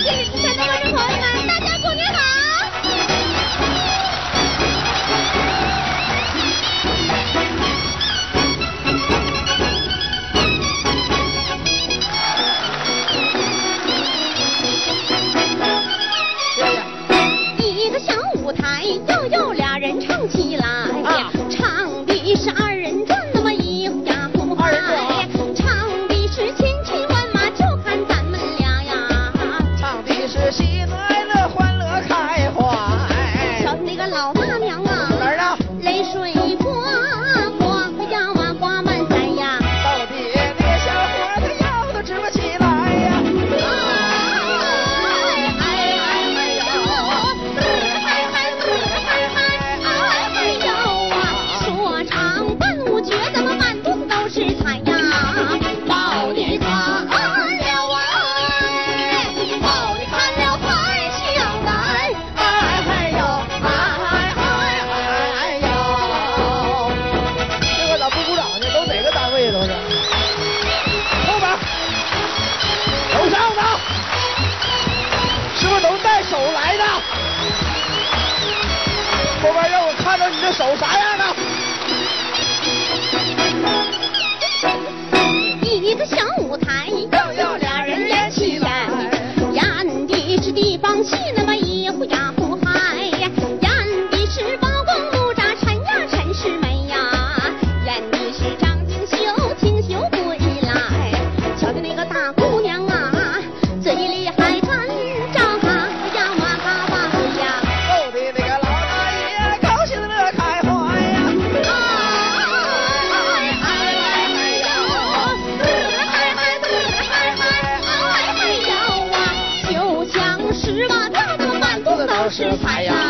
谢谢您，再的，观众朋友们。是啥呀。